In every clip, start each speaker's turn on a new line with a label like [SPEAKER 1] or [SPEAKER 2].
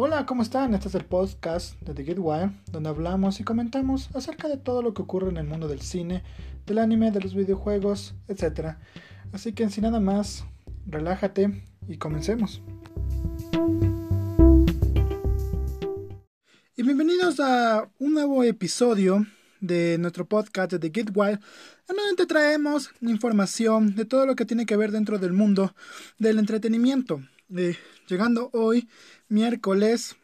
[SPEAKER 1] Hola, ¿cómo están? Este es el podcast de The Get Wild, donde hablamos y comentamos acerca de todo lo que ocurre en el mundo del cine, del anime, de los videojuegos, etc. Así que sin nada más, relájate y comencemos. Y bienvenidos a un nuevo episodio de nuestro podcast de The Get Wild, en donde te traemos información de todo lo que tiene que ver dentro del mundo del entretenimiento. Llegando hoy, miércoles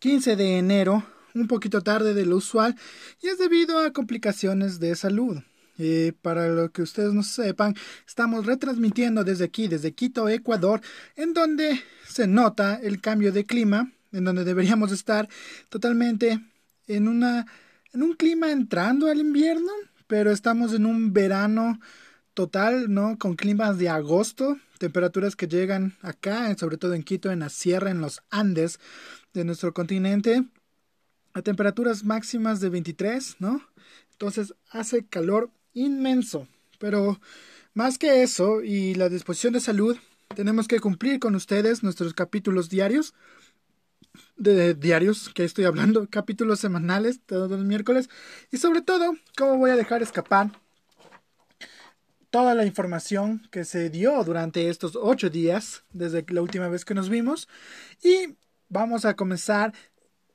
[SPEAKER 1] 15 de enero, un poquito tarde de lo usual, y es debido a complicaciones de salud. Eh, para lo que ustedes no sepan, estamos retransmitiendo desde aquí, desde Quito, Ecuador, en donde se nota el cambio de clima, en donde deberíamos estar totalmente en una en un clima entrando al invierno, pero estamos en un verano total, ¿no? Con climas de agosto, temperaturas que llegan acá, sobre todo en Quito, en la sierra, en los Andes de nuestro continente, a temperaturas máximas de 23, ¿no? Entonces hace calor inmenso, pero más que eso y la disposición de salud, tenemos que cumplir con ustedes nuestros capítulos diarios de diarios que estoy hablando, capítulos semanales todos los miércoles y sobre todo cómo voy a dejar escapar toda la información que se dio durante estos ocho días desde la última vez que nos vimos y vamos a comenzar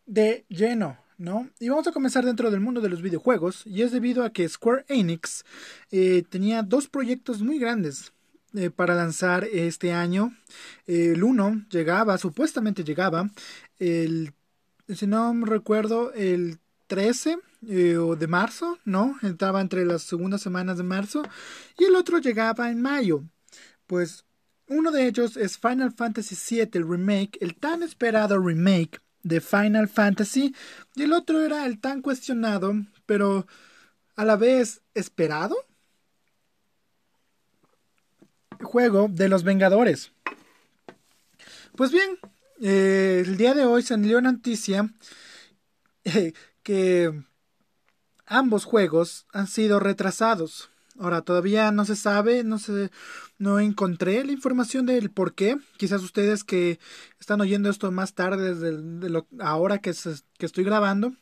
[SPEAKER 1] de lleno ¿no? Y vamos a comenzar dentro del mundo de los videojuegos, y es debido a que Square Enix eh, tenía dos proyectos muy grandes eh, para lanzar este año. el uno llegaba, supuestamente llegaba, el, si no recuerdo, el 13 eh, de marzo, ¿no? Entraba entre las segundas semanas de marzo y el otro llegaba en mayo. Pues uno de ellos es Final Fantasy VII, el remake, el tan esperado remake de Final Fantasy, y el otro era el tan cuestionado, pero a la vez esperado juego de los Vengadores. Pues bien, eh, el día de hoy salió una noticia eh, que ambos juegos han sido retrasados. Ahora todavía no se sabe, no se, no encontré la información del por qué. Quizás ustedes que están oyendo esto más tarde de lo, ahora que, que estoy grabando,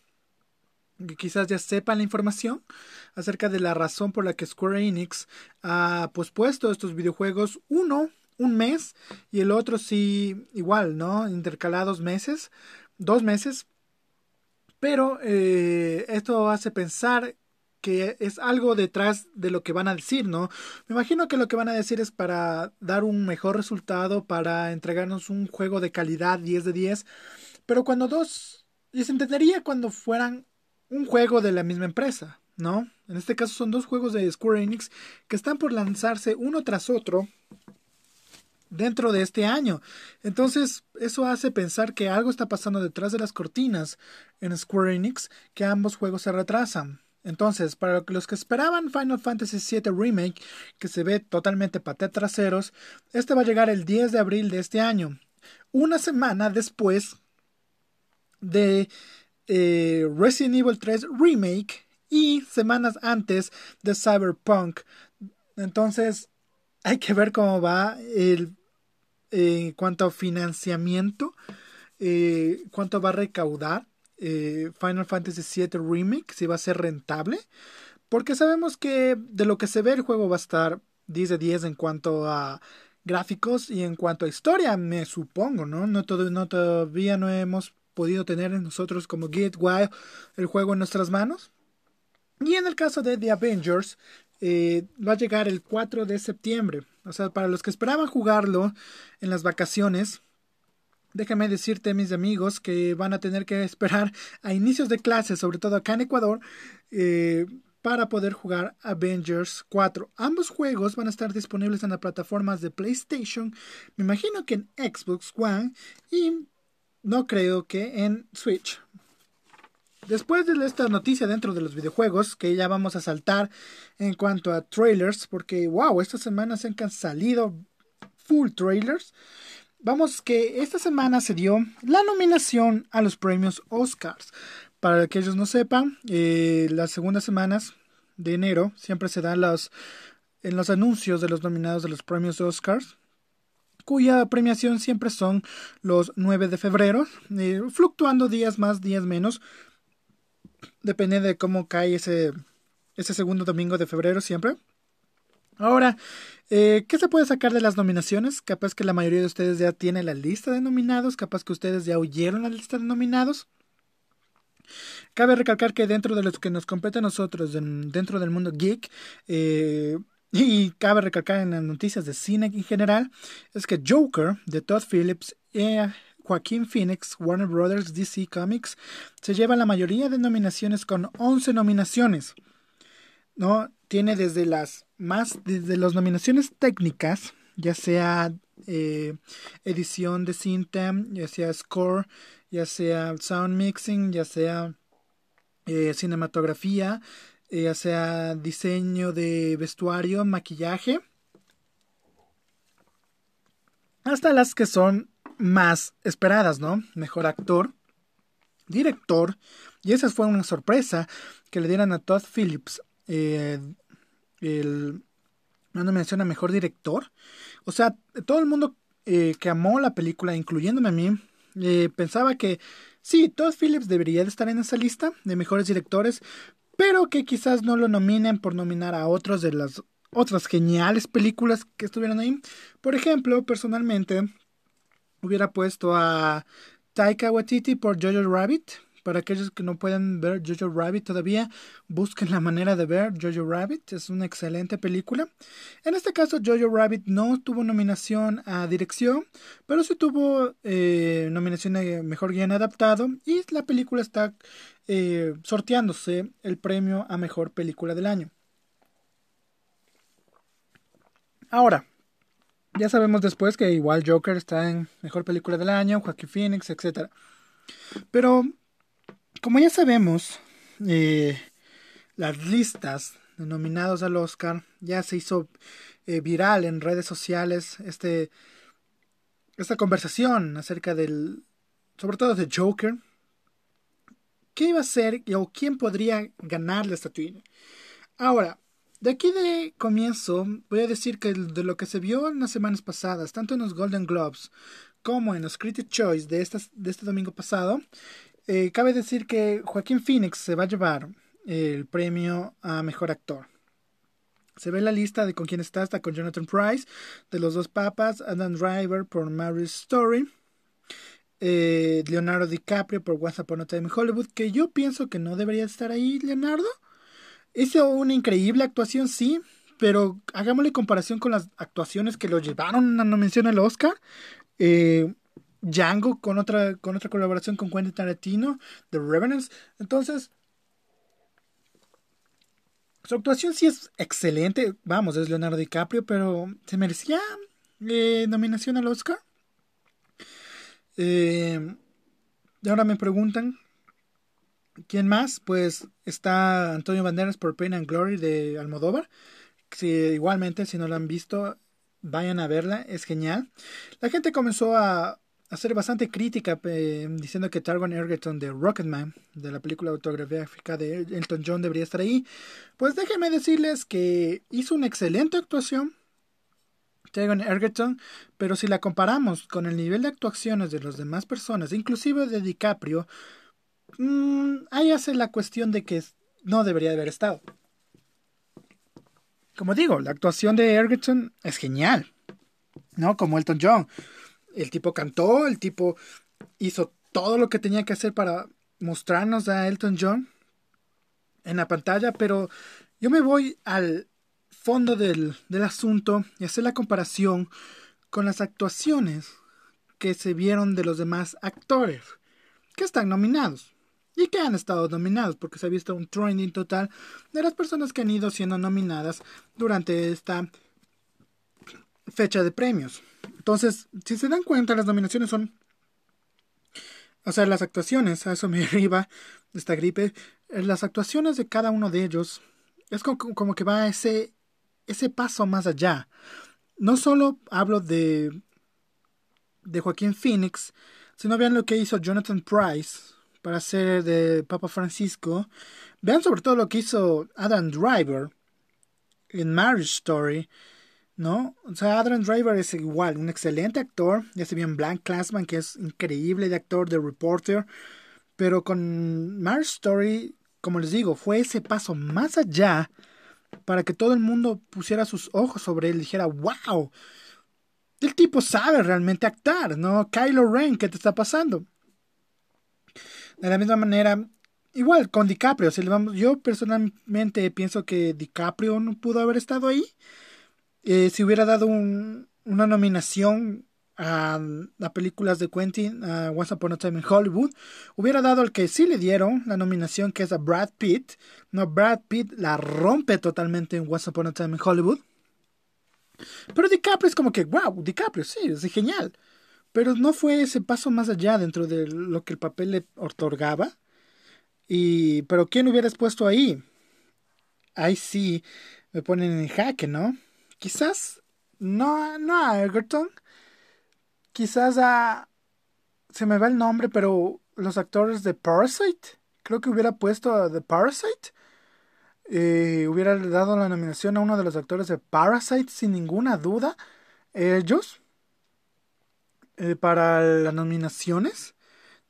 [SPEAKER 1] quizás ya sepan la información acerca de la razón por la que Square Enix ha pospuesto estos videojuegos uno un mes y el otro sí igual, ¿no? Intercalados meses, dos meses. Pero eh, esto hace pensar que es algo detrás de lo que van a decir, ¿no? Me imagino que lo que van a decir es para dar un mejor resultado, para entregarnos un juego de calidad 10 de 10. Pero cuando dos, y se entendería cuando fueran un juego de la misma empresa, ¿no? En este caso son dos juegos de Square Enix que están por lanzarse uno tras otro dentro de este año. Entonces, eso hace pensar que algo está pasando detrás de las cortinas en Square Enix, que ambos juegos se retrasan. Entonces, para los que esperaban Final Fantasy VII Remake, que se ve totalmente paté traseros, este va a llegar el 10 de abril de este año, una semana después de eh, Resident Evil 3 Remake y semanas antes de Cyberpunk. Entonces, hay que ver cómo va el, en cuanto a financiamiento, eh, cuánto va a recaudar eh, Final Fantasy VII Remake, si va a ser rentable. Porque sabemos que de lo que se ve el juego va a estar 10 de 10 en cuanto a gráficos y en cuanto a historia, me supongo, ¿no? No, todo, no todavía no hemos podido tener nosotros como Get Wild el juego en nuestras manos. Y en el caso de The Avengers, eh, va a llegar el 4 de septiembre. O sea, para los que esperaban jugarlo en las vacaciones, déjame decirte, mis amigos, que van a tener que esperar a inicios de clases, sobre todo acá en Ecuador, eh, para poder jugar Avengers 4. Ambos juegos van a estar disponibles en las plataformas de PlayStation, me imagino que en Xbox One y no creo que en Switch. Después de esta noticia dentro de los videojuegos, que ya vamos a saltar en cuanto a trailers, porque wow, estas semanas han salido full trailers. Vamos que esta semana se dio la nominación a los premios Oscars. Para que ellos no sepan, eh, las segundas semanas de enero siempre se dan los, en los anuncios de los nominados de los premios Oscars cuya premiación siempre son los 9 de febrero, eh, fluctuando días más, días menos, depende de cómo cae ese, segundo domingo de febrero siempre. Ahora, eh, ¿qué se puede sacar de las nominaciones? Capaz que la mayoría de ustedes ya tiene la lista de nominados, capaz que ustedes ya oyeron la lista de nominados. Cabe recalcar que dentro de los que nos compete a nosotros, dentro del mundo geek, eh, y cabe recalcar en las noticias de cine en general, es que Joker de Todd Phillips y Joaquín Phoenix, Warner Brothers, DC Comics, se lleva la mayoría de nominaciones con 11 nominaciones. ¿no? Tiene desde las más, desde las nominaciones técnicas, ya sea eh, edición de cinta, ya sea score, ya sea sound mixing, ya sea eh, cinematografía, eh, ya sea diseño de vestuario, maquillaje, hasta las que son más esperadas, ¿no? Mejor actor, director, y esa fue una sorpresa que le dieran a Todd Phillips eh, el, una nominación a mejor director. O sea, todo el mundo eh, que amó la película, incluyéndome a mí, eh, pensaba que sí, Todd Phillips debería de estar en esa lista de mejores directores, pero que quizás no lo nominen por nominar a otros de las otras geniales películas que estuvieron ahí. Por ejemplo, personalmente hubiera puesto a Taika Waititi por Jojo Rabbit, para aquellos que no pueden ver Jojo Rabbit todavía, busquen la manera de ver Jojo Rabbit. Es una excelente película. En este caso, Jojo Rabbit no tuvo nominación a dirección, pero sí tuvo eh, nominación a mejor guion adaptado. Y la película está eh, sorteándose el premio a mejor película del año. Ahora, ya sabemos después que igual Joker está en mejor película del año, Joaquin Phoenix, etc. Pero como ya sabemos, eh, las listas nominados al Oscar ya se hizo eh, viral en redes sociales este esta conversación acerca del sobre todo de Joker qué iba a ser o quién podría ganar la estatuilla ahora de aquí de comienzo voy a decir que de lo que se vio en las semanas pasadas tanto en los Golden Globes como en los Critics Choice de, estas, de este domingo pasado eh, cabe decir que Joaquín Phoenix se va a llevar el premio a mejor actor. Se ve la lista de con quién está, está con Jonathan Price, de los dos papas, Adam Driver por Mary's Story, eh, Leonardo DiCaprio por Once Upon a Time in Hollywood, que yo pienso que no debería estar ahí Leonardo. Hizo una increíble actuación, sí, pero hagámosle comparación con las actuaciones que lo llevaron a no mencionar al Oscar. Eh, Django con otra, con otra colaboración con Quentin Tarantino, The Revenants. Entonces, su actuación sí es excelente. Vamos, es Leonardo DiCaprio, pero se merecía eh, nominación al Oscar. Eh, y ahora me preguntan, ¿quién más? Pues está Antonio Banderas por Pain and Glory de Almodóvar. Si, igualmente, si no lo han visto, vayan a verla, es genial. La gente comenzó a hacer bastante crítica diciendo que Targon Egerton de Rocketman, de la película autográfica de Elton John, debería estar ahí. Pues déjenme decirles que hizo una excelente actuación. Targon Egerton, pero si la comparamos con el nivel de actuaciones de las demás personas, inclusive de DiCaprio, mmm, ahí hace la cuestión de que no debería haber estado. Como digo, la actuación de Egerton es genial, ¿no? Como Elton John el tipo cantó, el tipo hizo todo lo que tenía que hacer para mostrarnos a Elton John en la pantalla, pero yo me voy al fondo del, del asunto y hacer la comparación con las actuaciones que se vieron de los demás actores que están nominados y que han estado nominados porque se ha visto un trending total de las personas que han ido siendo nominadas durante esta fecha de premios. Entonces, si se dan cuenta, las nominaciones son. O sea, las actuaciones, a eso me arriba esta gripe. Eh, las actuaciones de cada uno de ellos es como, que va ese, ese paso más allá. No solo hablo de, de Joaquín Phoenix, sino vean lo que hizo Jonathan Price para ser de Papa Francisco. Vean sobre todo lo que hizo Adam Driver en Marriage Story ¿no? O sea, Adam Driver es igual, un excelente actor. Ya se bien Blank Classman, que es increíble de actor, de reporter. Pero con Marriage Story, como les digo, fue ese paso más allá para que todo el mundo pusiera sus ojos sobre él y dijera, wow, el tipo sabe realmente actuar, ¿no? Kylo Ren, ¿qué te está pasando? De la misma manera, igual con DiCaprio, si le vamos, yo personalmente pienso que DiCaprio no pudo haber estado ahí. Eh, si hubiera dado un, una nominación a, las películas de Quentin, a Once Upon a Time in Hollywood, hubiera dado el que sí le dieron la nominación, que es a Brad Pitt. No, Brad Pitt la rompe totalmente en Once Upon a Time in Hollywood. Pero DiCaprio es como que, wow, DiCaprio, sí, es genial. Pero no fue ese paso más allá dentro de lo que el papel le otorgaba. Y, pero ¿quién hubieras puesto ahí? Ahí sí me ponen en jaque, ¿no? Quizás no, no a Egerton. Quizás a... Se me va el nombre, pero los actores de Parasite. Creo que hubiera puesto a The Parasite. Eh, hubiera dado la nominación a uno de los actores de Parasite sin ninguna duda. Ellos. Eh, para las nominaciones.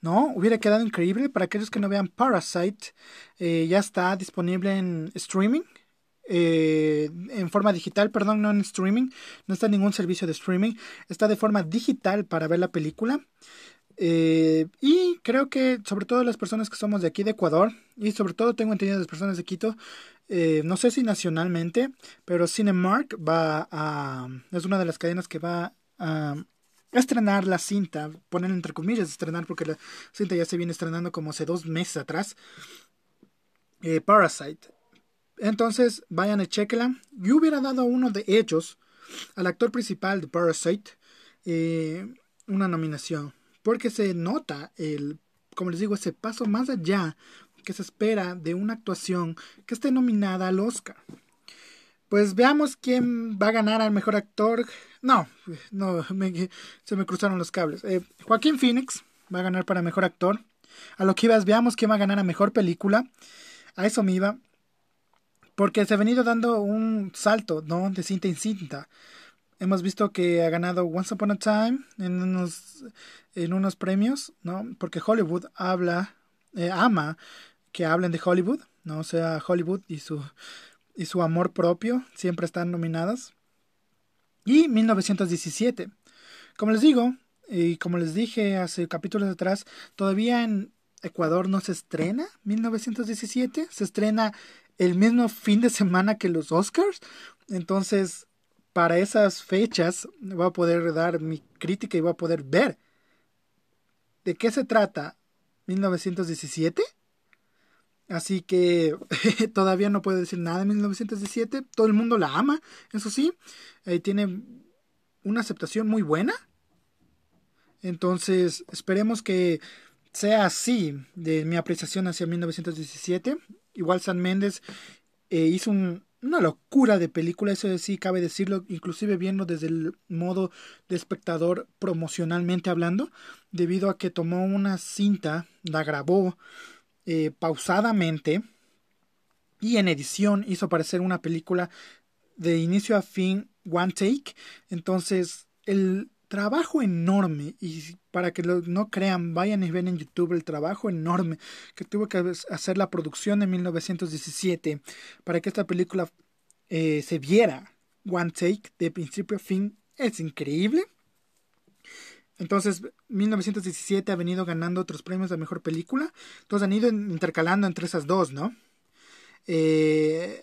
[SPEAKER 1] ¿no? Hubiera quedado increíble. Para aquellos que no vean Parasite, eh, ya está disponible en streaming. Eh, en forma digital, perdón, no en streaming. No está en ningún servicio de streaming. Está de forma digital para ver la película. Eh, y creo que sobre todo las personas que somos de aquí de Ecuador, y sobre todo tengo entendido las personas de Quito, no sé si nacionalmente, pero Cinemark va a... es una de las cadenas que va a estrenar la cinta, poner entre comillas estrenar porque la cinta ya se viene estrenando como hace dos meses atrás. Eh, Parasite. Entonces, vayan y chequenla. Yo hubiera dado a uno de ellos, al actor principal de Parasite, eh, una nominación. Porque se nota el, como les digo, ese paso más allá que se espera de una actuación que esté nominada al Oscar. Pues veamos quién va a ganar al mejor actor. No, no, se me cruzaron los cables. Eh, Joaquín Phoenix va a ganar para mejor actor. A lo que ibas, veamos quién va a ganar a mejor película. A eso me iba. Porque se ha venido dando un salto, ¿no? De cinta en cinta. Hemos visto que ha ganado Once Upon a Time en unos, en unos premios, ¿no? Porque Hollywood habla, eh, ama que hablen de Hollywood, ¿no? O sea, Hollywood y su y su amor propio siempre están nominadas. Y 1917. Como les digo, y como les dije hace capítulos atrás, todavía en Ecuador no se estrena 1917, se estrena el mismo fin de semana que los Oscars. Entonces, para esas fechas voy a poder dar mi crítica y voy a poder ver de qué se trata 1917 Así que todavía no puedo decir nada de 1917. Todo el mundo la ama, eso sí. Eh, tiene una aceptación muy buena. Entonces, esperemos que sea así de mi apreciación hacia 1917. Igual San Méndez eh, hizo una locura de película, eso sí cabe decirlo, inclusive viendo desde el modo de espectador promocionalmente hablando, debido a que tomó una cinta, la grabó, eh, pausadamente y en edición hizo aparecer una película de inicio a fin one take. Entonces el trabajo enorme y para que no crean vayan y ven en YouTube el trabajo enorme que tuvo que hacer la producción en 1917 para que esta película eh, se viera one take de principio a fin. Es increíble entonces, 1917 ha venido ganando otros premios de mejor película. Entonces han ido intercalando entre esas dos, ¿no? Eh,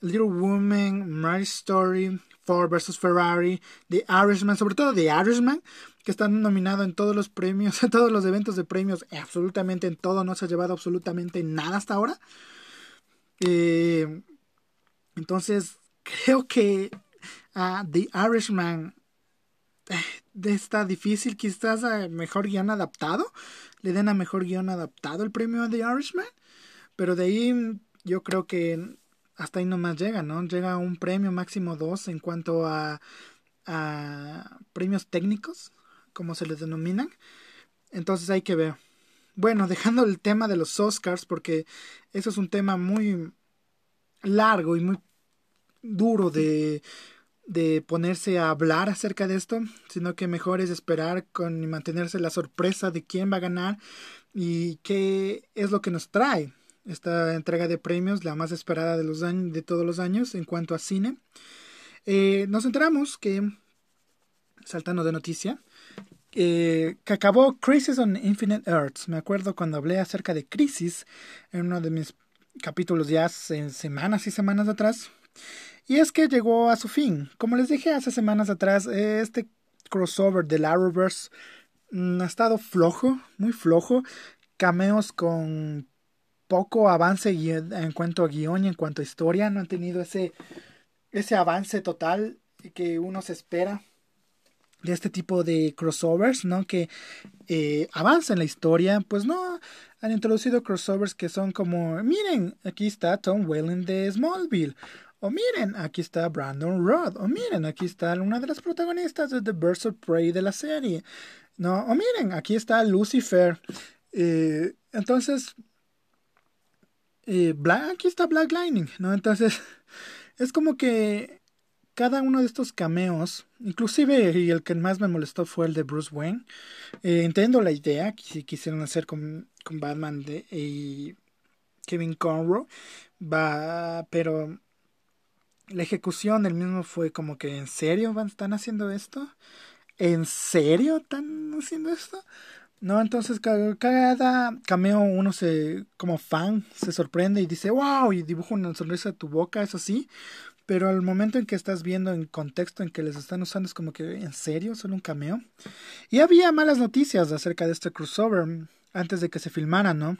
[SPEAKER 1] Little Woman, Marriage Story, Ford vs. Ferrari, The Irishman, sobre todo The Irishman, que está nominado en todos los premios, en todos los eventos de premios, absolutamente en todo, no se ha llevado absolutamente nada hasta ahora. Eh, entonces, creo que The Irishman está difícil, quizás a mejor guion adaptado, le den a mejor guion adaptado el premio a The Irishman, pero de ahí yo creo que hasta ahí nomás llega, ¿no? Llega un premio máximo dos en cuanto a, a premios técnicos, como se les denominan. Entonces hay que ver. Bueno, dejando el tema de los Oscars, porque eso es un tema muy largo y muy duro de de ponerse a hablar acerca de esto, sino que mejor es esperar con mantenerse la sorpresa de quién va a ganar y qué es lo que nos trae esta entrega de premios, la más esperada de, los de todos los años en cuanto a cine. Eh, nos enteramos que, saltando de noticia, eh, que acabó Crisis on Infinite Earths. Me acuerdo cuando hablé acerca de Crisis en uno de mis capítulos ya en semanas y semanas atrás. Y es que llegó a su fin. Como les dije hace semanas atrás, este crossover del Arrowverse mm, ha estado flojo, muy flojo. Cameos con poco avance en cuanto a guion y en cuanto a historia. No han tenido ese, ese avance total que uno se espera de este tipo de crossovers, ¿no? Que eh, en la historia, pues no, han introducido crossovers que son como, miren, aquí está Tom Welling de Smallville, o miren, aquí está Brandon Roth, o miren, aquí está una de las protagonistas de The Birds of Prey de la serie, ¿no? O miren, aquí está Lucifer. Eh, entonces, eh, aquí está Black Lightning, ¿no? Entonces, es como que cada uno de estos cameos, inclusive y el que más me molestó fue el de Bruce Wayne. Eh, entiendo la idea que si quisieron hacer con, con Batman y Kevin Conroe, va, pero la ejecución del mismo fue como que ¿en serio van, están haciendo esto? ¿En serio están haciendo esto? No, entonces cada, cameo uno se, como fan, se sorprende y dice, wow, y dibuja una sonrisa a tu boca, eso sí, pero al momento en que estás viendo en contexto en que les están usando es como que, ¿en serio? ¿Solo un cameo? Y había malas noticias acerca de este crossover antes de que se filmara, ¿no?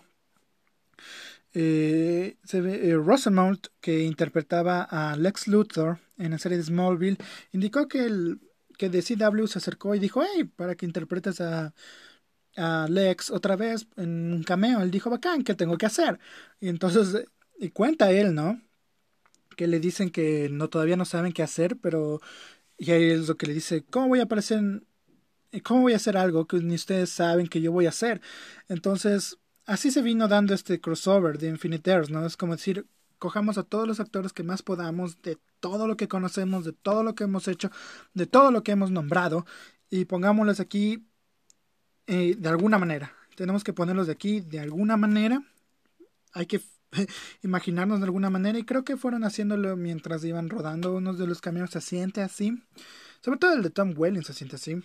[SPEAKER 1] Eh, se ve, eh, que interpretaba a Lex Luthor en la serie de Smallville, indicó que, el, que de CW se acercó y dijo, hey, para que interpretes a, a Lex otra vez en un cameo. Él dijo, bacán, ¿qué tengo que hacer? Y entonces, y cuenta él, ¿no? que le dicen que no todavía no saben qué hacer, pero y ahí es lo que le dice, ¿cómo voy a aparecer en, cómo voy a hacer algo que ni ustedes saben que yo voy a hacer? Entonces, así se vino dando este crossover de Infinite Earths, ¿no? Es como decir, cojamos a todos los actores que más podamos de todo lo que conocemos, de todo lo que hemos hecho, de todo lo que hemos nombrado y pongámoslos aquí eh, de alguna manera. Tenemos que ponerlos de aquí de alguna manera. Hay que imaginarnos de alguna manera y creo que fueron haciéndolo mientras iban rodando unos de los camiones se siente así sobre todo el de Tom Welling se siente así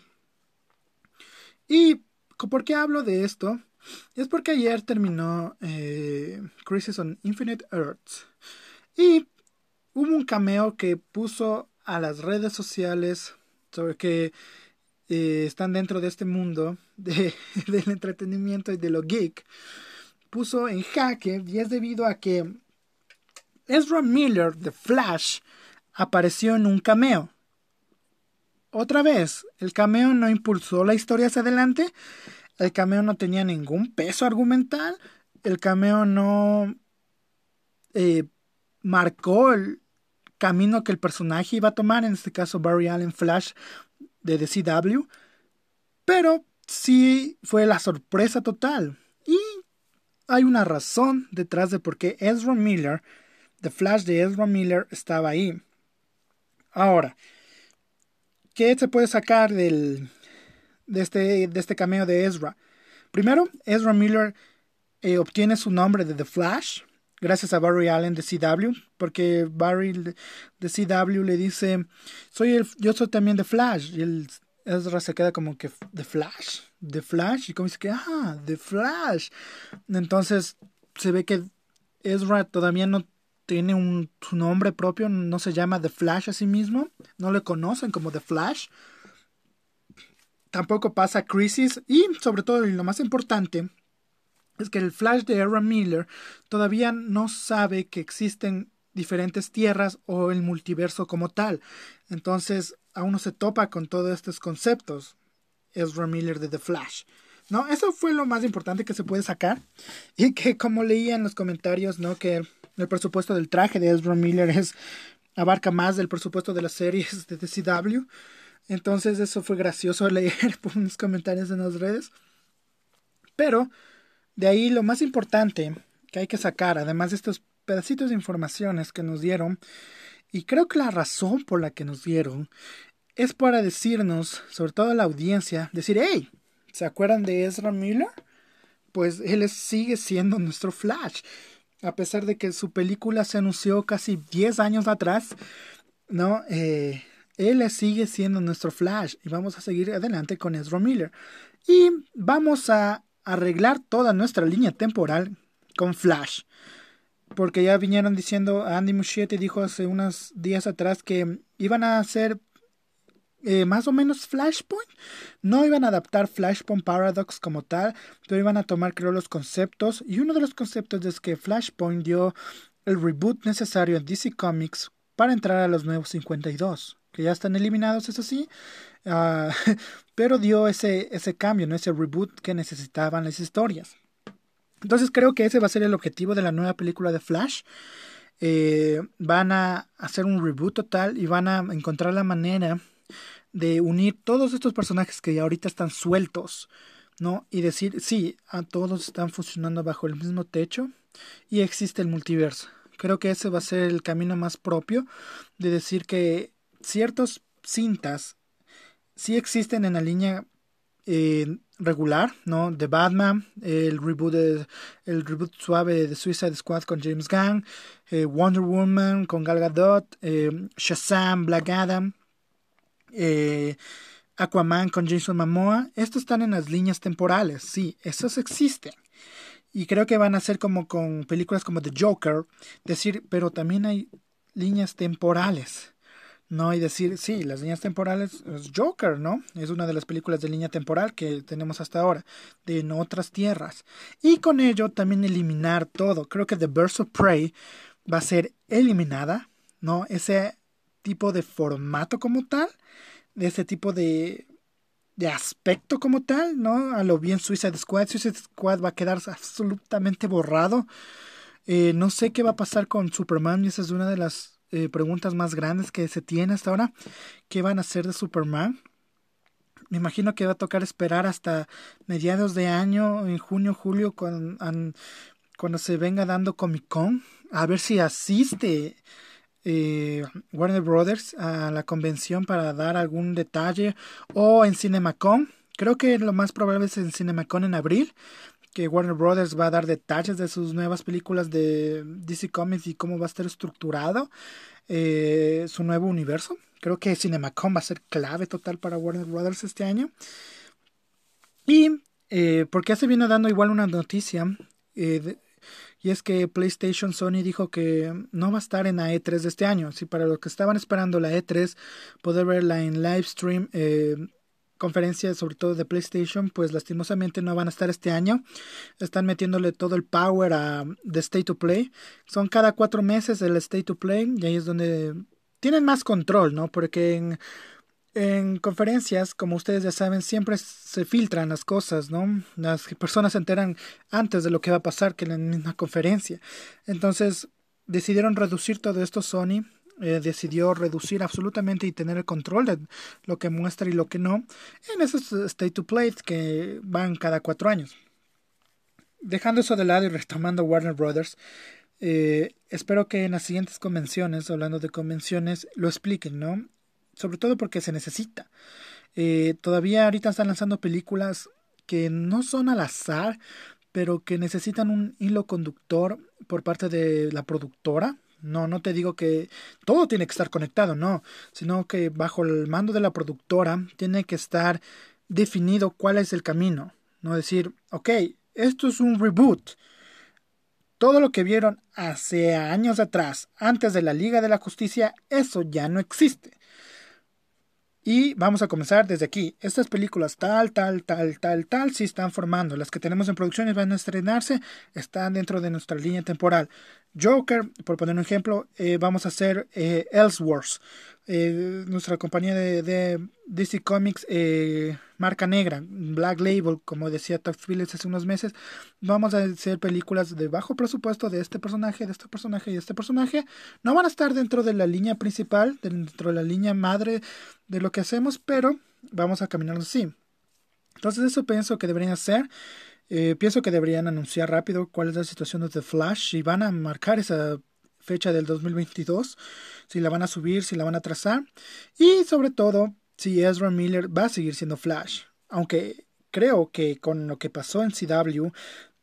[SPEAKER 1] y ¿por qué hablo de esto? Es porque ayer terminó eh, Crisis on Infinite Earths y hubo un cameo que puso a las redes sociales sobre que eh, están dentro de este mundo de, del entretenimiento y de lo geek puso en jaque y es debido a que Ezra Miller de Flash apareció en un cameo. Otra vez, el cameo no impulsó la historia hacia adelante, el cameo no tenía ningún peso argumental, el cameo no eh, marcó el camino que el personaje iba a tomar, en este caso Barry Allen Flash de DCW, pero sí fue la sorpresa total. Y hay una razón detrás de por qué Ezra Miller, The Flash de Ezra Miller, estaba ahí. Ahora, ¿qué se puede sacar del, de, este, de este cameo de Ezra? Primero, Ezra Miller eh, obtiene su nombre de The Flash gracias a Barry Allen de CW, porque Barry de CW le dice, soy el, yo soy también The Flash, y el Ezra se queda como que The Flash, The Flash, y como dice que, ah, The Flash. Entonces se ve que Ezra todavía no tiene un, su nombre propio, no se llama The Flash a sí mismo, no le conocen como The Flash. Tampoco pasa Crisis y sobre todo lo más importante es que el Flash de Ezra Miller todavía no sabe que existen diferentes tierras o el multiverso como tal. Entonces aún no se topa con todos estos conceptos. Ezra Miller de The Flash. ¿No? Eso fue lo más importante que se puede sacar. Y que como leía en los comentarios, ¿no? Que el presupuesto del traje de Ezra Miller es abarca más del presupuesto de las series de CW. Entonces eso fue gracioso leer por unos comentarios en las redes. Pero de ahí lo más importante que hay que sacar, además de estos pedacitos de informaciones que nos dieron, Y creo que la razón por la que nos dieron es para decirnos, sobre todo a la audiencia, decir, hey, ¿se acuerdan de Ezra Miller? Pues él sigue siendo nuestro Flash. A pesar de que su película se anunció casi 10 años atrás, ¿no? Eh, él sigue siendo nuestro Flash y vamos a seguir adelante con Ezra Miller. Y vamos a arreglar toda nuestra línea temporal con Flash. Porque ya vinieron diciendo, Andy Muschietti dijo hace unos días atrás que iban a hacer eh, más o menos Flashpoint. No iban a adaptar Flashpoint Paradox como tal, pero iban a tomar creo los conceptos. Y uno de los conceptos es que Flashpoint dio el reboot necesario en DC Comics para entrar a los nuevos 52 que ya están eliminados, eso sí, uh, pero dio ese, ese cambio, ¿no? ese reboot que necesitaban las historias. Entonces creo que ese va a ser el objetivo de la nueva película de Flash. Eh, van a hacer un reboot total y van a encontrar la manera de unir todos estos personajes que ahorita están sueltos, ¿no? Y decir, sí, a todos están funcionando bajo el mismo techo y existe el multiverso. Creo que ese va a ser el camino más propio de decir que ciertas cintas sí existen en la línea eh, regular, ¿no? De Batman, el reboot, el reboot suave de Suicide Squad con James Gunn, eh, Wonder Woman con Gal Gadot, eh, Shazam, Black Adam, Aquaman con Jason Momoa. Estos están en las líneas temporales, sí, esos existen. Y creo que van a ser como con películas como The Joker, decir, pero también hay líneas temporales. No, y decir, sí, las líneas temporales es Joker, ¿no? Es una de las películas de línea temporal que tenemos hasta ahora, de en otras tierras. Y con ello también eliminar todo. Creo que The Birds of Prey va a ser eliminada, ¿no? Ese tipo de formato como tal, de ese tipo de, de aspecto como tal, ¿no? A lo bien Suicide Squad. Suicide Squad va a quedar absolutamente borrado. Eh, no sé qué va a pasar con Superman y esa es una de las eh, preguntas más grandes que se tiene hasta ahora. ¿Qué van a hacer de Superman? Me imagino que va a tocar esperar hasta mediados de año, en junio, julio, cuando, se venga dando Comic Con, a ver si asiste eh, Warner Brothers a la convención para dar algún detalle o en CinemaCon. Creo que lo más probable es en CinemaCon en abril, que Warner Brothers va a dar detalles de sus nuevas películas de DC Comics y cómo va a estar estructurado eh, su nuevo universo. Creo que CinemaCon va a ser clave total para Warner Brothers este año. Y eh, porque se viene dando igual una noticia, eh, y es que PlayStation Sony dijo que no va a estar en la E3 de este año. Si para los que estaban esperando la E3, poder verla en live stream conferencias, sobre todo de PlayStation, pues lastimosamente no van a estar este año. Están metiéndole todo el power a The State to Play. Son cada cuatro meses el State to Play y ahí es donde tienen más control, ¿no? Porque en, en conferencias, como ustedes ya saben, siempre se filtran las cosas, ¿no? Las personas se enteran antes de lo que va a pasar que en la misma conferencia. Entonces decidieron reducir todo esto Sony eh, decidió reducir absolutamente y tener el control de lo que muestra y lo que no en esos state to play que van cada cuatro años. Dejando eso de lado y retomando Warner Brothers, eh, espero que en las siguientes convenciones, hablando de convenciones, lo expliquen, ¿no? Sobre todo porque se necesita. Eh, todavía ahorita están lanzando películas que no son al azar, pero que necesitan un hilo conductor por parte de la productora, no, no te digo que todo tiene que estar conectado, no, sino que bajo el mando de la productora tiene que estar definido cuál es el camino. No decir, ok, esto es un reboot. Todo lo que vieron hace años atrás, antes de la Liga de la Justicia, eso ya no existe. Y vamos a comenzar desde aquí. Estas películas tal, tal, tal, tal, tal, sí están formando. Las que tenemos en producciones van a estrenarse, están dentro de nuestra línea temporal. Joker, por poner un ejemplo, eh, vamos a hacer eh, Elseworlds, eh, nuestra compañía de, DC Comics, marca negra, Black Label, como decía Todd Phillips hace unos meses, vamos a hacer películas de bajo presupuesto de este personaje, de este personaje y de este personaje. No van a estar dentro de la línea principal, dentro de la línea madre de lo que hacemos, pero vamos a caminar así. Entonces eso pienso que deberían hacer. Eh, pienso que deberían anunciar rápido cuál es la situación de The Flash y van a marcar esa fecha del 2022, si la van a subir, si la van a trazar. Y sobre todo si Ezra Miller va a seguir siendo Flash, aunque creo que con lo que pasó en CW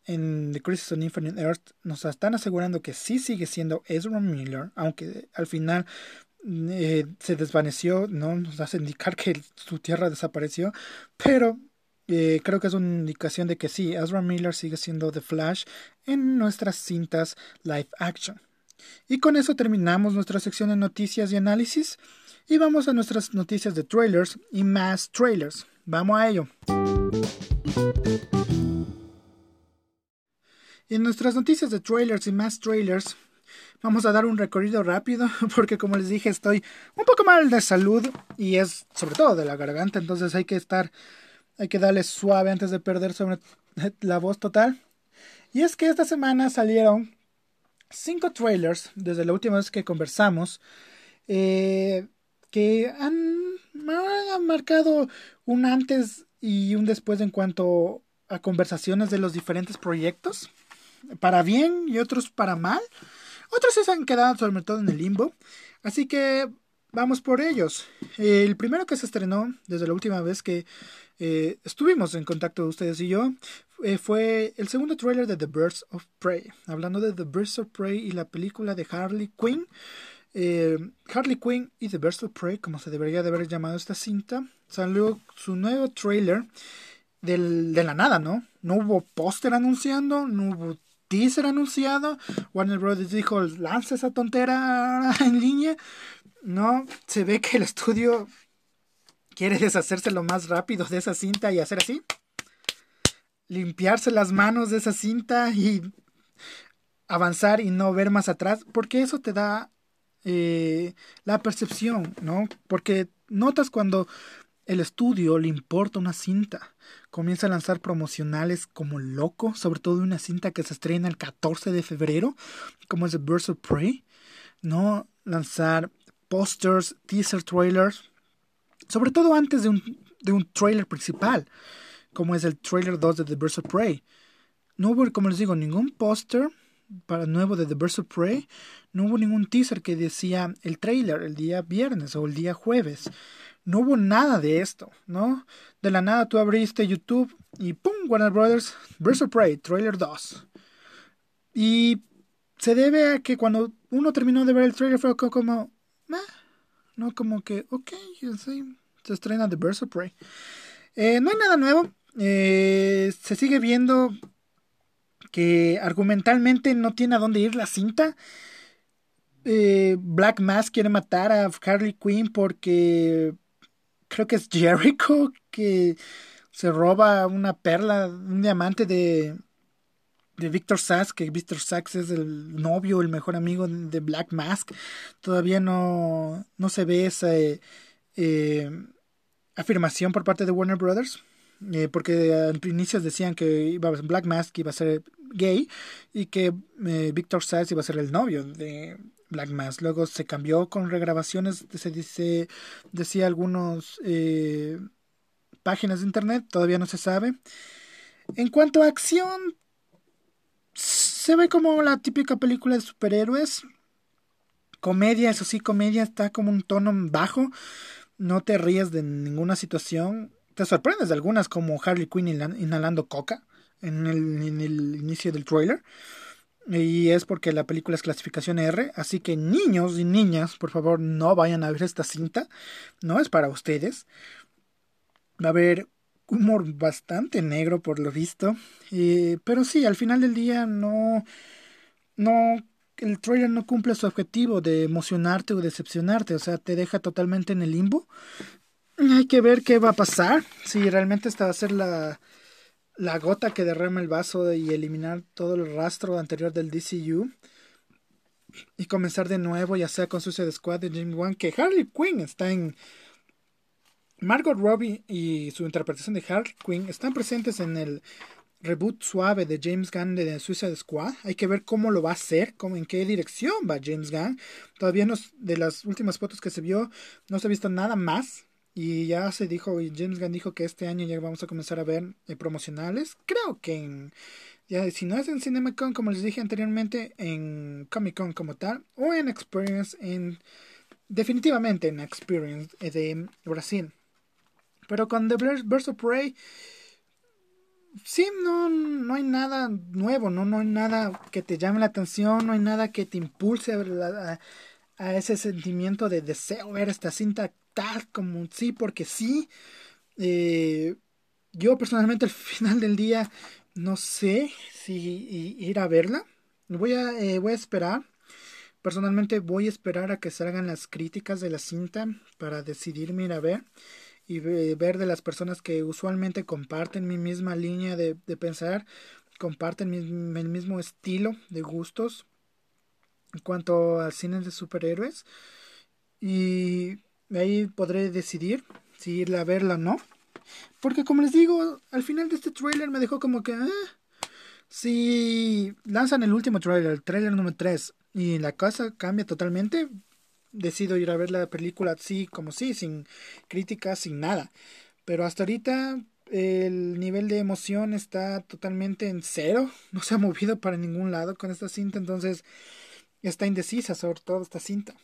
[SPEAKER 1] en The Crisis on Infinite Earth nos están asegurando que sí sigue siendo Ezra Miller, aunque al final eh, se desvaneció, no nos hace indicar que su tierra desapareció, pero eh, creo que es una indicación de que sí, Ezra Miller sigue siendo The Flash en nuestras cintas live action. Y con eso terminamos nuestra sección de noticias y análisis y vamos a nuestras noticias de trailers y más trailers. Vamos a ello. En nuestras noticias de trailers y más trailers, vamos a dar un recorrido rápido porque como les dije estoy un poco mal de salud y es sobre todo de la garganta, entonces hay que estar, hay que darle suave antes de perder sobre la voz total. Y es que esta semana salieron cinco trailers desde la última vez que conversamos eh, que han, marcado un antes y un después en cuanto a conversaciones de los diferentes proyectos para bien y otros para mal. Otros se han quedado sobre todo en el limbo. Así que vamos por ellos. El primero que se estrenó desde la última vez que eh, estuvimos en contacto ustedes y yo eh, fue el segundo tráiler de The Birds of Prey. Hablando de The Birds of Prey y la película de Harley Quinn. Eh, Harley Quinn y The Birds of Prey, como se debería de haber llamado esta cinta, salió su nuevo trailer del, de la nada, ¿no? No hubo póster anunciando, no hubo teaser anunciado. Warner Brothers dijo, lanza esa tontera en línea. No, se ve que el estudio quiere deshacerse lo más rápido de esa cinta y hacer así. Limpiarse las manos de esa cinta y avanzar y no ver más atrás, porque eso te da eh, la percepción, ¿no? Porque notas cuando el estudio le importa una cinta. Comienza a lanzar promocionales como loco, sobre todo una cinta que se estrena el 14 de febrero, como es The Birds of Prey. ¿No? Lanzar posters, teaser trailers, sobre todo antes de un, de un trailer principal, como es el trailer 2 de The Birds of Prey. No hubo, como les digo, ningún póster para nuevo de The Birds of Prey. No hubo ningún teaser que decía el trailer el día viernes o el día jueves no hubo nada de esto, ¿no? De la nada tú abriste YouTube y ¡pum! Warner Brothers, Birds of Prey, trailer 2. Y se debe a que cuando uno terminó de ver el trailer fue como, no como que, ok, se estrena The Birds of Prey. Eh, no hay nada nuevo, eh, se sigue viendo que argumentalmente no tiene a dónde ir la cinta. Eh, Black Mask quiere matar a Harley Quinn porque creo que es Jericho que se roba una perla, un diamante de, de Victor Sax, que Victor Sax es el novio, el mejor amigo de Black Mask. Todavía no, no se ve esa eh, afirmación por parte de Warner Brothers. Eh, porque al inicio decían que iba Black Mask iba a ser gay y que eh, Victor Sax iba a ser el novio de Black Mass. Luego se cambió con regrabaciones, se dice, decía algunos eh, páginas de internet, todavía no se sabe. En cuanto a acción, se ve como la típica película de superhéroes. Comedia, eso sí, comedia está como un tono bajo. No te ríes de ninguna situación. Te sorprendes de algunas, como Harley Quinn inhalando coca en el, inicio del trailer. Y es porque la película es clasificación R, así que niños y niñas, por favor, no vayan a ver esta cinta, no es para ustedes. Va a haber humor bastante negro por lo visto, pero sí, al final del día no, no, el trailer no cumple su objetivo de emocionarte o decepcionarte, o sea, te deja totalmente en el limbo. Hay que ver qué va a pasar, si realmente esta va a ser la, la gota que derrama el vaso y eliminar todo el rastro anterior del DCU y comenzar de nuevo, ya sea con Suicide Squad de James Wan, que Harley Quinn está en. Margot Robbie y su interpretación de Harley Quinn están presentes en el reboot suave de James Gunn de Suicide Squad. Hay que ver cómo lo va a hacer, cómo, en qué dirección va James Gunn. Todavía no, de las últimas fotos que se vio, no se ha visto nada más y ya se dijo, y James Gunn dijo que este año ya vamos a comenzar a ver eh, promocionales. Creo que en Ya, si no es en CinemaCon, como les dije anteriormente, en Comic Con como tal, o en Experience, en definitivamente en Experience de Brasil. Pero con The Birds of Prey, sí, no, no hay nada nuevo, ¿no? no hay nada que te llame la atención, no hay nada que te impulse a, a, ese sentimiento de deseo ver esta cinta tal como sí, porque sí. Eh, yo personalmente al final del día no sé si ir a verla. Voy a, eh, voy a esperar. Personalmente voy a esperar a que salgan las críticas de la cinta para decidirme ir a ver y ver de las personas que usualmente comparten mi misma línea de, pensar, comparten mi, el mismo estilo de gustos en cuanto al cine de superhéroes. Y ahí podré decidir si ir a verla o no. Porque como les digo, al final de este trailer me dejó como que... Ah, si lanzan el último trailer, el trailer número 3, y la cosa cambia totalmente, decido ir a ver la película así como sí, sin críticas, sin nada. Pero hasta ahorita el nivel de emoción está totalmente en cero, no se ha movido para ningún lado con esta cinta, entonces está indecisa sobre todo esta cinta.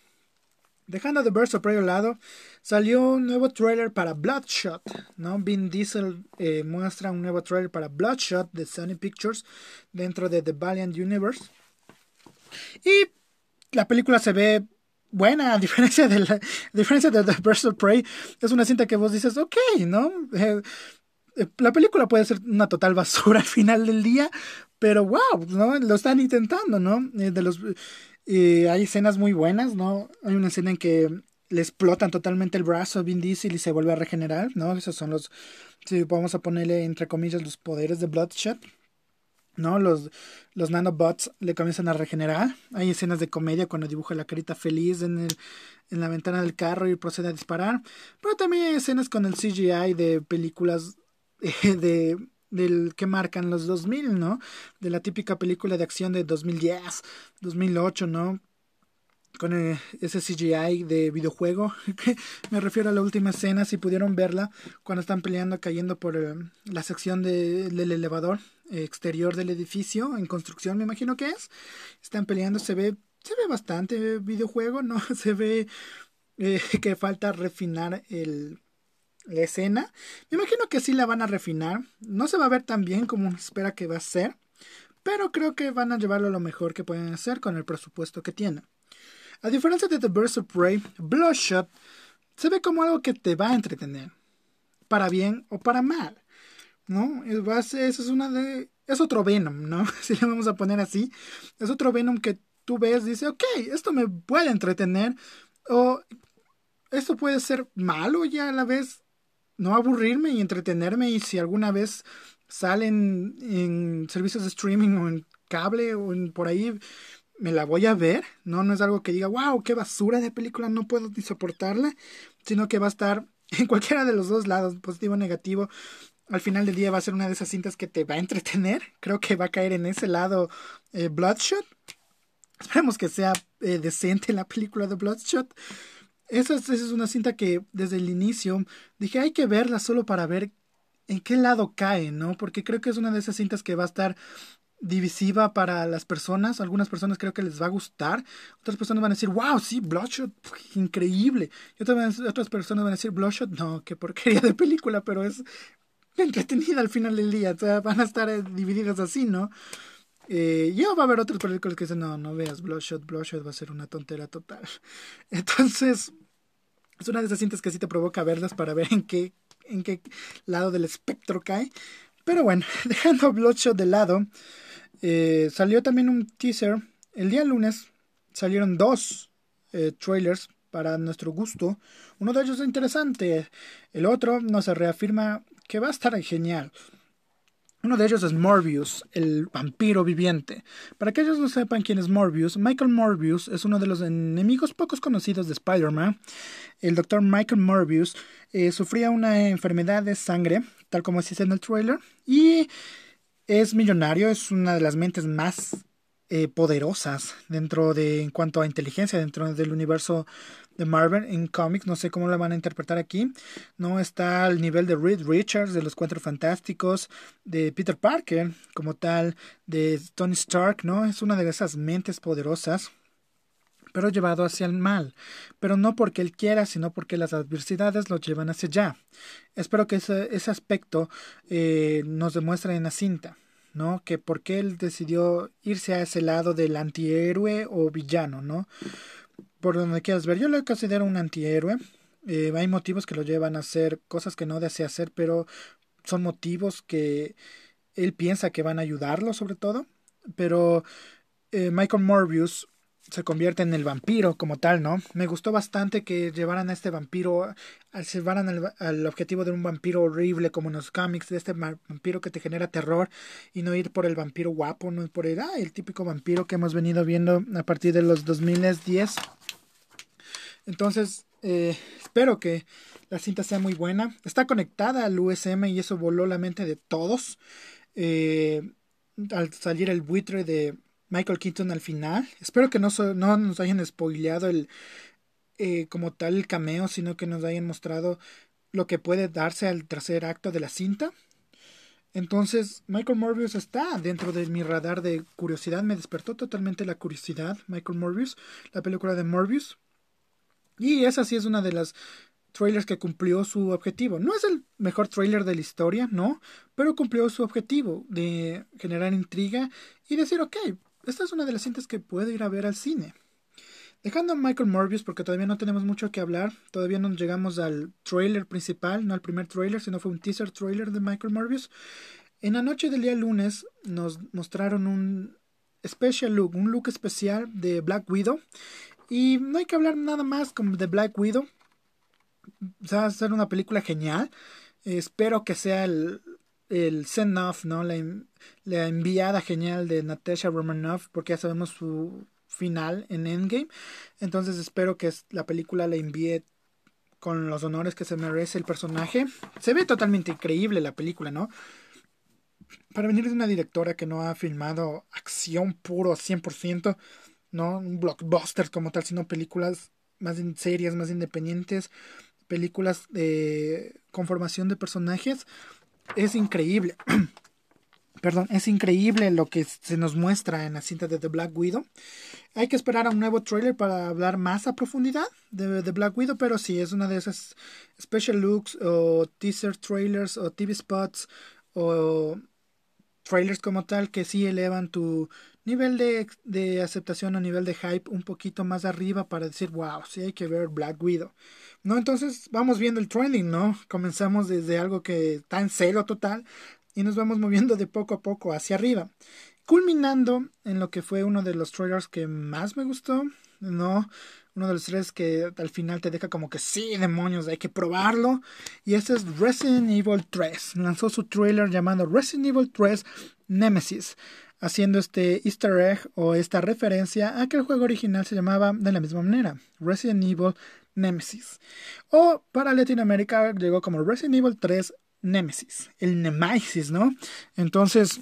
[SPEAKER 1] Dejando The Birds of Prey al lado, salió un nuevo trailer para Bloodshot, ¿no? Vin Diesel eh, muestra un nuevo trailer para Bloodshot de Sony Pictures dentro de The Valiant Universe. Y la película se ve buena, a diferencia de la diferencia de The Birds of Prey, es una cinta que vos dices, ok, ¿no? Eh, eh, la película puede ser una total basura al final del día, pero wow, ¿no? Lo están intentando, ¿no? de los y hay escenas muy buenas, ¿no? Hay una escena en que le explotan totalmente el brazo a Vin Diesel y se vuelve a regenerar, ¿no? Esos son los, si vamos a ponerle entre comillas, los poderes de Bloodshot, ¿no? Los, los nanobots le comienzan a regenerar. Hay escenas de comedia cuando dibuja la carita feliz en, el, en la ventana del carro y procede a disparar. Pero también hay escenas con el CGI de películas de del que marcan los 2000, ¿no? De la típica película de acción de 2010, 2008, ¿no? Con eh, ese CGI de videojuego. Me refiero a la última escena, si pudieron verla, cuando están peleando, cayendo por eh, la sección del elevador exterior del edificio, en construcción, me imagino que es. Están peleando, se ve, se ve bastante videojuego, ¿no? Se ve eh, que falta refinar el la escena. Me imagino que sí la van a refinar. No se va a ver tan bien como espera que va a ser. Pero creo que van a llevarlo lo mejor que pueden hacer con el presupuesto que tienen. A diferencia de The Birds of Prey, Bloodshot se ve como algo que te va a entretener. Para bien o para mal. ¿No? Eso es una de. Es otro Venom, ¿no? Si le vamos a poner así. Es otro Venom que tú ves, dice, ok, esto me puede entretener. O esto puede ser malo y a la vez no aburrirme y entretenerme y si alguna vez salen en servicios de streaming o en cable o en, por ahí me la voy a ver, no no es algo que diga, "Wow, qué basura de película, no puedo ni soportarla", sino que va a estar en cualquiera de los dos lados, positivo o negativo. Al final del día va a ser una de esas cintas que te va a entretener. Creo que va a caer en ese lado eh, Bloodshot. Esperemos que sea eh, decente la película de Bloodshot. Esa es, una cinta que desde el inicio dije hay que verla solo para ver en qué lado cae, ¿no? Porque creo que es una de esas cintas que va a estar divisiva para las personas. Algunas personas creo que les va a gustar. Otras personas van a decir, wow, sí, Bloodshot, increíble. Y otras, otras personas van a decir, Bloodshot, no, qué porquería de película, pero es entretenida al final del día. O sea, van a estar eh, divididas así, ¿no? Eh, ya va a haber otras películas que dicen, no, no veas Bloodshot, Bloodshot va a ser una tontera total. Entonces, es una de esas cintas que sí te provoca verlas para ver en qué, en qué lado del espectro cae. Pero bueno, dejando Bloodshot de lado, eh, salió también un teaser. El día lunes salieron dos eh, trailers para nuestro gusto. Uno de ellos es interesante, el otro nos reafirma que va a estar genial. Uno de ellos es Morbius, el vampiro viviente. Para que ellos no sepan quién es Morbius, Michael Morbius es uno de los enemigos pocos conocidos de Spider-Man. El doctor Michael Morbius eh, sufría una enfermedad de sangre, tal como se dice en el trailer, y es millonario, es una de las mentes más eh, poderosas dentro de en cuanto a inteligencia dentro del universo de Marvel en cómics no sé cómo la van a interpretar aquí no está al nivel de Reed Richards de los Cuatro Fantásticos de Peter Parker como tal de Tony Stark no es una de esas mentes poderosas pero llevado hacia el mal, pero no porque él quiera, sino porque las adversidades lo llevan hacia allá. Espero que ese, ese aspecto eh, nos demuestre en la cinta. ¿No? Que por qué él decidió irse a ese lado del antihéroe o villano, ¿no? Por donde quieras ver, yo lo considero un antihéroe. Eh, hay motivos que lo llevan a hacer cosas que no desea hacer, pero son motivos que él piensa que van a ayudarlo, sobre todo. Pero eh, Michael Morbius se convierte en el vampiro como tal, ¿no? Me gustó bastante que llevaran a este vampiro, llevaran al, al, objetivo de un vampiro horrible como en los cómics, de este vampiro que te genera terror y no ir por el vampiro guapo, no ir por el, ah, el típico vampiro que hemos venido viendo a partir de los 2010. Entonces, eh, espero que la cinta sea muy buena. Está conectada al USM y eso voló la mente de todos. Eh, al salir el buitre de Michael Keaton al final. Espero que no, no nos hayan spoileado el eh, como tal el cameo, sino que nos hayan mostrado lo que puede darse al tercer acto de la cinta. Entonces, Michael Morbius está dentro de mi radar de curiosidad. Me despertó totalmente la curiosidad, Michael Morbius, la película de Morbius. Y esa sí es una de las trailers que cumplió su objetivo. No es el mejor trailer de la historia, no, pero cumplió su objetivo de generar intriga y decir, ok, esta es una de las cintas que puedo ir a ver al cine. Dejando a Michael Morbius porque todavía no tenemos mucho que hablar, todavía no llegamos al trailer principal, no al primer trailer, sino fue un teaser trailer de Michael Morbius. En la noche del día lunes nos mostraron un special look, un look especial de Black Widow. Y no hay que hablar nada más como de Black Widow. Va a ser una película genial. espero que sea el, el send-off, ¿no? La, la, enviada genial de Natasha Romanoff, porque ya sabemos su final en Endgame. Entonces espero que la película la envíe con los honores que se merece el personaje. Se ve totalmente increíble la película, ¿no? Para venir de una directora que no ha filmado acción puro 100%, no un blockbuster como tal, sino películas más serias, más independientes, películas de conformación de personajes es increíble. Perdón, es increíble lo que se nos muestra en la cinta de The Black Widow. Hay que esperar a un nuevo trailer para hablar más a profundidad de The Black Widow, pero sí, es una de esas special looks o teaser trailers o TV spots o trailers como tal que sí elevan tu nivel de, de aceptación o nivel de hype un poquito más arriba para decir, wow, sí hay que ver Black Widow. ¿no? Entonces vamos viendo el trending, ¿no? Comenzamos desde algo que está en cero total y nos vamos moviendo de poco a poco hacia arriba. Culminando en lo que fue uno de los trailers que más me gustó, ¿no? Uno de los tres que al final te deja como que sí, demonios, hay que probarlo. Y este es Resident Evil 3. Lanzó su trailer llamado Resident Evil 3 Nemesis haciendo este easter egg o esta referencia a que el juego original se llamaba de la misma manera, Resident Evil Nemesis. O para Latinoamérica llegó como Resident Evil 3 Nemesis, el Nemesis, ¿no? Entonces,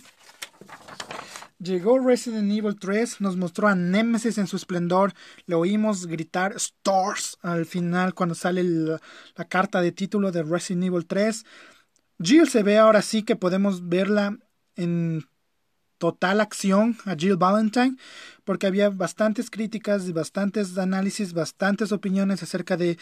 [SPEAKER 1] llegó Resident Evil 3, nos mostró a Nemesis en su esplendor, le oímos gritar Stars al final cuando sale la carta de título de Resident Evil 3. Jill se ve ahora sí que podemos verla en total acción a Jill Valentine, porque había bastantes críticas, bastantes análisis, bastantes opiniones acerca de,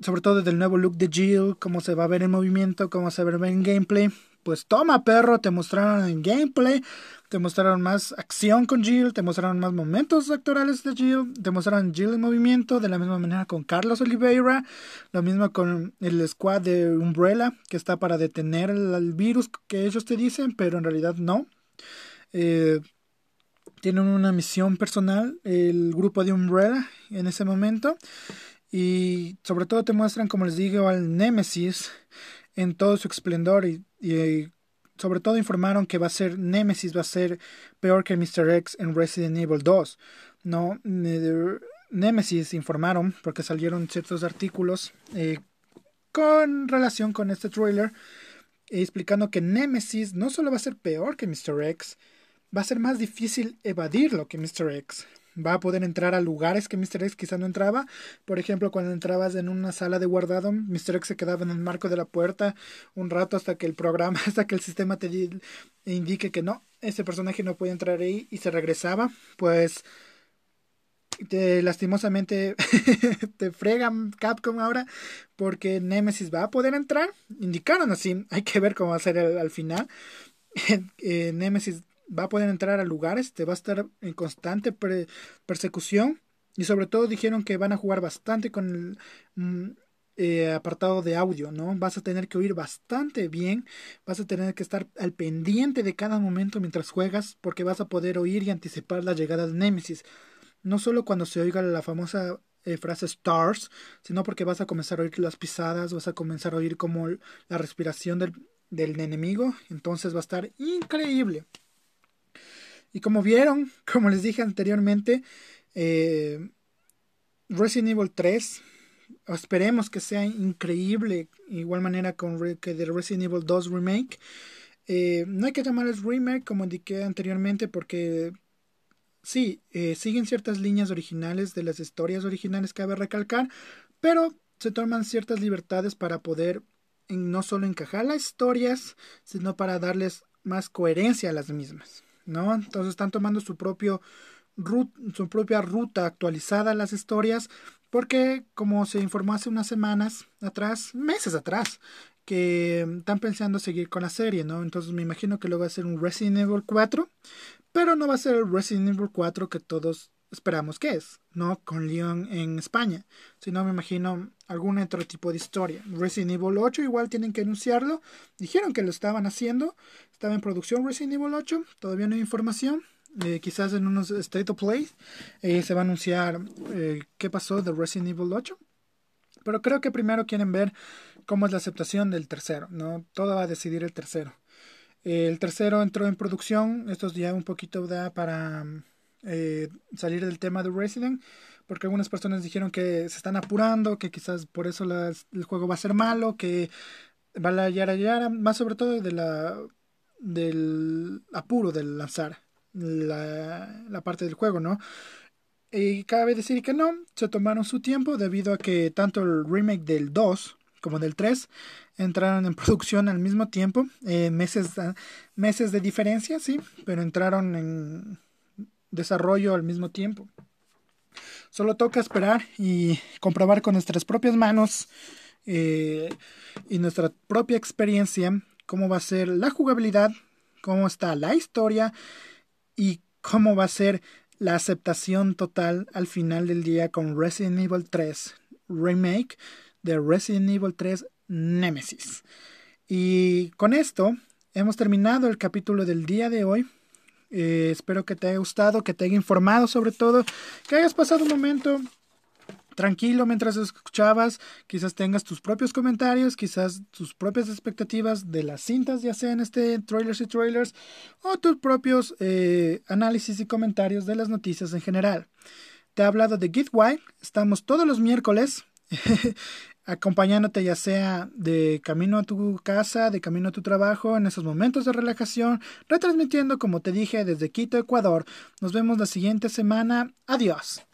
[SPEAKER 1] sobre todo del nuevo look de Jill, cómo se va a ver en movimiento, cómo se va a ver en gameplay. Pues toma perro, te mostraron en gameplay, te mostraron más acción con Jill, te mostraron más momentos actorales de Jill, te mostraron Jill en movimiento, de la misma manera con Carlos Oliveira, lo mismo con el squad de Umbrella, que está para detener el virus que ellos te dicen, pero en realidad no. Eh, tienen una misión personal, el grupo de Umbrella en ese momento. Y sobre todo te muestran, como les digo, al Nemesis en todo su esplendor. Y, sobre todo informaron que va a ser Nemesis, va a ser peor que Mr. X en Resident Evil 2. No, Nemesis informaron, porque salieron ciertos artículos eh, con relación con este trailer, explicando que Nemesis no solo va a ser peor que Mr. X, va a ser más difícil evadirlo que Mr. X. Va a poder entrar a lugares que Mr. X quizá no entraba. Por ejemplo, cuando entrabas en una sala de guardado, Mr. X se quedaba en el marco de la puerta un rato hasta que el programa, hasta que el sistema te indique que no, ese personaje no puede entrar ahí y se regresaba. Pues te, lastimosamente te fregan Capcom ahora porque Nemesis va a poder entrar. Indicaron así, hay que ver cómo va a ser al final. Eh, Nemesis va a poder entrar a lugares, te va a estar en constante persecución y sobre todo dijeron que van a jugar bastante con el mm, eh, apartado de audio, ¿no? Vas a tener que oír bastante bien, vas a tener que estar al pendiente de cada momento mientras juegas porque vas a poder oír y anticipar la llegada de Nemesis. No solo cuando se oiga la famosa eh, frase stars, sino porque vas a comenzar a oír las pisadas, vas a comenzar a oír como la respiración del, del enemigo, entonces va a estar increíble. Y como vieron, como les dije anteriormente, eh, Resident Evil 3, esperemos que sea increíble, igual manera con que de Resident Evil 2 Remake. Eh, no hay que llamarles remake como indiqué anteriormente porque sí, eh, siguen ciertas líneas originales de las historias originales que cabe recalcar, pero se toman ciertas libertades para poder no solo encajar las historias, sino para darles más coherencia a las mismas. ¿No? Entonces están tomando su propio su propia ruta actualizada las historias porque como se informó hace unas semanas atrás, meses atrás, que están pensando seguir con la serie, ¿no? Entonces me imagino que luego va a ser un Resident Evil 4, pero no va a ser el Resident Evil 4 que todos esperamos que es, no con Leon en España, sino me imagino algún otro tipo de historia. Resident Evil 8 igual tienen que anunciarlo, dijeron que lo estaban haciendo, estaba en producción Resident Evil 8, todavía no hay información, eh, quizás en unos State of Play eh, se va a anunciar eh, qué pasó de Resident Evil 8, pero creo que primero quieren ver cómo es la aceptación del tercero, ¿no? Todo va a decidir el tercero. El tercero entró en producción, esto es ya un poquito da para eh, salir del tema de Resident, porque algunas personas dijeron que se están apurando, que quizás por eso el juego va a ser malo, que va a yara yara, más sobre todo de la, del apuro del lanzar la, la parte del juego, ¿no? Y cabe decir que no, se tomaron su tiempo debido a que tanto el remake del 2 como del 3 entraron en producción al mismo tiempo, eh, meses, meses de diferencia, sí, pero entraron en desarrollo al mismo tiempo. Solo toca esperar y comprobar con nuestras propias manos eh, y nuestra propia experiencia cómo va a ser la jugabilidad, cómo está la historia y cómo va a ser la aceptación total al final del día con Resident Evil 3 Remake de Resident Evil 3 Nemesis. Y con esto hemos terminado el capítulo del día de hoy. Eh, espero que te haya gustado, que te haya informado sobre todo, que hayas pasado un momento tranquilo mientras escuchabas, quizás tengas tus propios comentarios, quizás tus propias expectativas de las cintas, ya sea en este trailers y trailers, o tus propios eh, análisis y comentarios de las noticias en general. Te he hablado de Gitwhy, estamos todos los miércoles acompañándote ya sea de camino a tu casa, de camino a tu trabajo, en esos momentos de relajación, retransmitiendo como te dije desde Quito, Ecuador. Nos vemos la siguiente semana. Adiós.